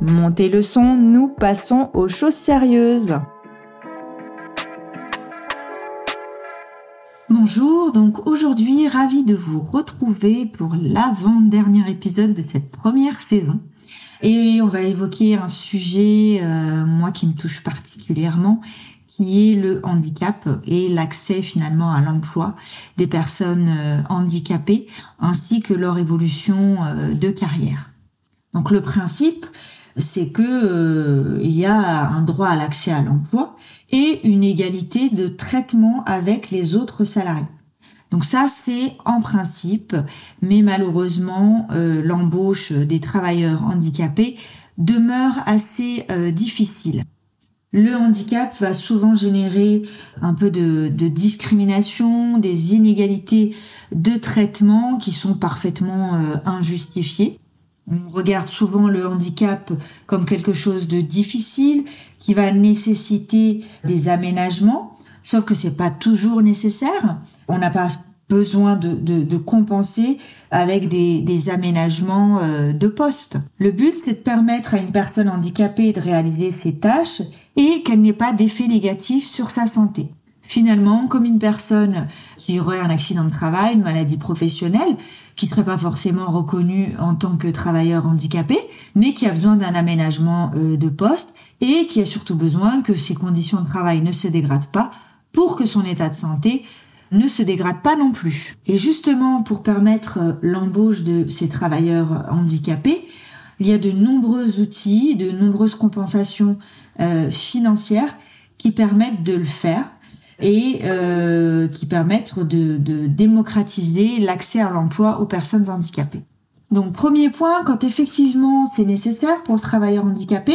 Montez le son, nous passons aux choses sérieuses. Bonjour, donc aujourd'hui, ravi de vous retrouver pour l'avant-dernier épisode de cette première saison. Et on va évoquer un sujet, euh, moi, qui me touche particulièrement, qui est le handicap et l'accès finalement à l'emploi des personnes euh, handicapées, ainsi que leur évolution euh, de carrière. Donc le principe, c'est que il y a un droit à l'accès à l'emploi et une égalité de traitement avec les autres salariés. Donc ça, c'est en principe, mais malheureusement, euh, l'embauche des travailleurs handicapés demeure assez euh, difficile. Le handicap va souvent générer un peu de, discrimination, des inégalités de traitement qui sont parfaitement euh, injustifiées. On regarde souvent le handicap comme quelque chose de difficile qui va nécessiter des aménagements, sauf que c'est pas toujours nécessaire. On n'a pas besoin de, de, de, compenser avec des, des aménagements euh, de poste. Le but, c'est de permettre à une personne handicapée de réaliser ses tâches et qu'elle n'ait pas d'effet négatif sur sa santé. Finalement, comme une personne qui aurait un accident de travail, une maladie professionnelle, qui serait pas forcément reconnu en tant que travailleur handicapé, mais qui a besoin d'un aménagement euh, de poste et qui a surtout besoin que ses conditions de travail ne se dégradent pas pour que son état de santé ne se dégrade pas non plus. Et justement, pour permettre euh, l'embauche de ces travailleurs handicapés, il y a de nombreux outils, de nombreuses compensations euh, financières qui permettent de le faire et euh, qui permettent de, de démocratiser l'accès à l'emploi aux personnes handicapées. Donc premier point, quand effectivement c'est nécessaire pour le travailleur handicapé,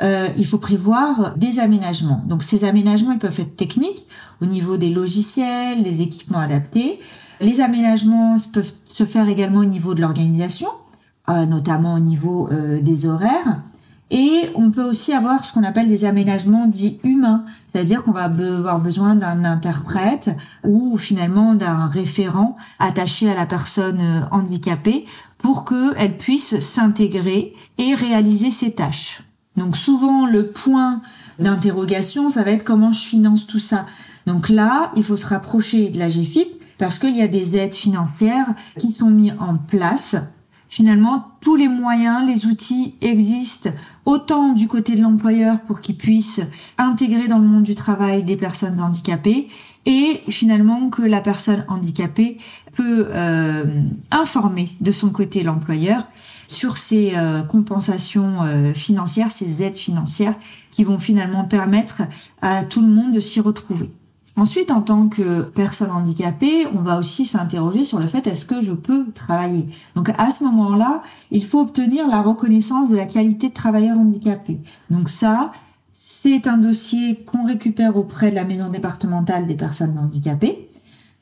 euh, il faut prévoir des aménagements. Donc ces aménagements, ils peuvent être techniques au niveau des logiciels, des équipements adaptés. Les aménagements peuvent se faire également au niveau de l'organisation, euh, notamment au niveau euh, des horaires. Et on peut aussi avoir ce qu'on appelle des aménagements dits humains, c'est-à-dire qu'on va avoir besoin d'un interprète ou finalement d'un référent attaché à la personne euh, handicapée pour qu'elle puisse s'intégrer et réaliser ses tâches. Donc souvent le point d'interrogation, ça va être comment je finance tout ça. Donc là, il faut se rapprocher de la GFIP parce qu'il y a des aides financières qui sont mises en place. Finalement, tous les moyens, les outils existent autant du côté de l'employeur pour qu'il puisse intégrer dans le monde du travail des personnes handicapées et finalement que la personne handicapée peut euh, informer de son côté l'employeur sur ces euh, compensations euh, financières, ces aides financières qui vont finalement permettre à tout le monde de s'y retrouver. Ensuite, en tant que personne handicapée, on va aussi s'interroger sur le fait est-ce que je peux travailler? Donc à ce moment-là, il faut obtenir la reconnaissance de la qualité de travailleur handicapé. Donc ça, c'est un dossier qu'on récupère auprès de la maison départementale des personnes handicapées,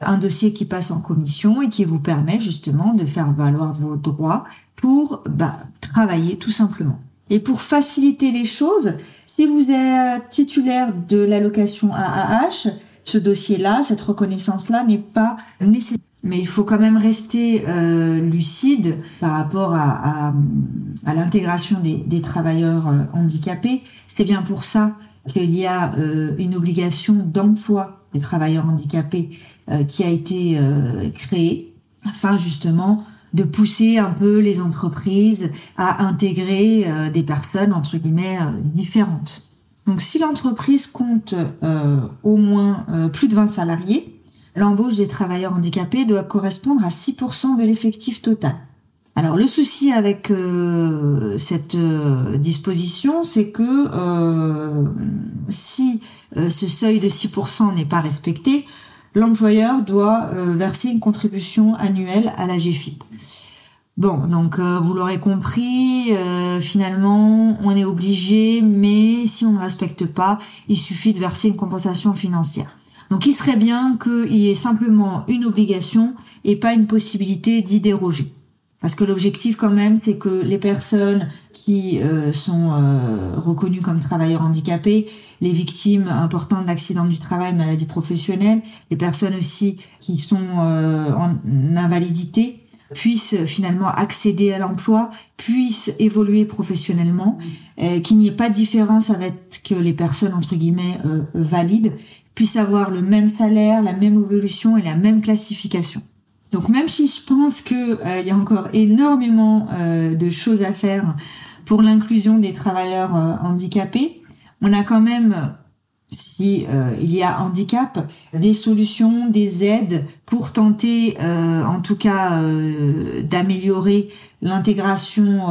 un dossier qui passe en commission et qui vous permet justement de faire valoir vos droits pour bah, travailler tout simplement. Et pour faciliter les choses, si vous êtes titulaire de l'allocation AAH, ce dossier-là, cette reconnaissance-là n'est pas nécessaire. Mais il faut quand même rester euh, lucide par rapport à, l'intégration des, des, travailleurs euh, handicapés. C'est bien pour ça qu'il y a euh, une obligation d'emploi des travailleurs handicapés qui a été créée afin justement de pousser un peu les entreprises à intégrer des personnes entre guillemets différentes. Donc si l'entreprise compte euh, au moins euh, plus de 20 salariés, l'embauche des travailleurs handicapés doit correspondre à 6% de l'effectif total. Alors le souci avec euh, cette disposition, c'est que si ce seuil de 6% n'est pas respecté, l'employeur doit verser une contribution annuelle à la GFIP. Bon, donc euh, vous l'aurez compris, euh, finalement, on est obligé, mais si on ne respecte pas, il suffit de verser une compensation financière. Donc il serait bien qu'il y ait simplement une obligation et pas une possibilité d'y déroger. Parce que l'objectif quand même, c'est que les personnes qui euh, sont reconnues comme travailleurs handicapés, les victimes importantes d'accidents du travail, maladies professionnelles, les personnes aussi qui sont en invalidité, puissent finalement accéder à l'emploi, puissent évoluer professionnellement, euh, qu'il n'y ait pas de différence avec les personnes entre guillemets euh, valides, puissent avoir le même salaire, la même évolution et la même classification. Donc même si je pense que euh, il y a encore énormément de choses à faire pour l'inclusion des travailleurs handicapés, on a quand même si euh, il y a handicap, des solutions, des aides pour tenter, euh, en tout cas, euh, d'améliorer l'intégration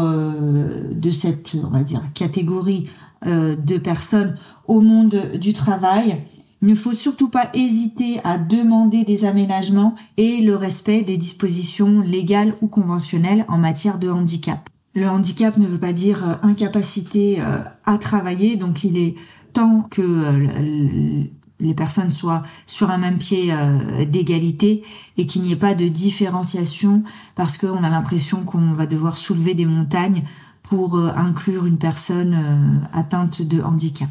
de cette, on va dire, catégorie de personnes au monde du travail. Il ne faut surtout pas hésiter à demander des aménagements et le respect des dispositions légales ou conventionnelles en matière de handicap. Le handicap ne veut pas dire incapacité à travailler, donc il est tant que euh, les personnes soient sur un même pied euh, d'égalité et qu'il n'y ait pas de différenciation parce qu'on a l'impression qu'on va devoir soulever des montagnes pour euh, inclure une personne atteinte de handicap.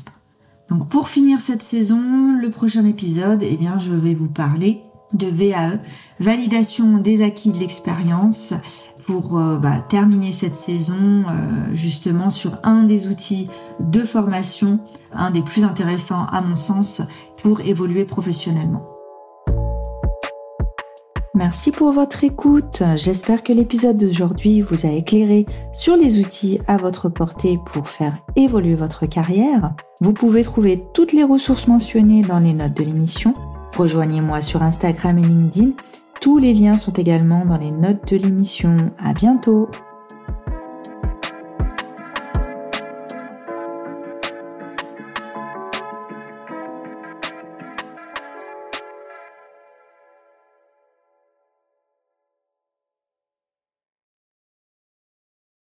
Donc pour finir cette saison, le prochain épisode, eh bien je vais vous parler de VAE, validation des acquis de l'expérience, pour euh, bah, terminer cette saison euh, justement sur un des outils de formation, un des plus intéressants à mon sens pour évoluer professionnellement. Merci pour votre écoute. J'espère que l'épisode d'aujourd'hui vous a éclairé sur les outils à votre portée pour faire évoluer votre carrière. Vous pouvez trouver toutes les ressources mentionnées dans les notes de l'émission. Rejoignez-moi sur Instagram et LinkedIn tous les liens sont également dans les notes de l'émission. À bientôt!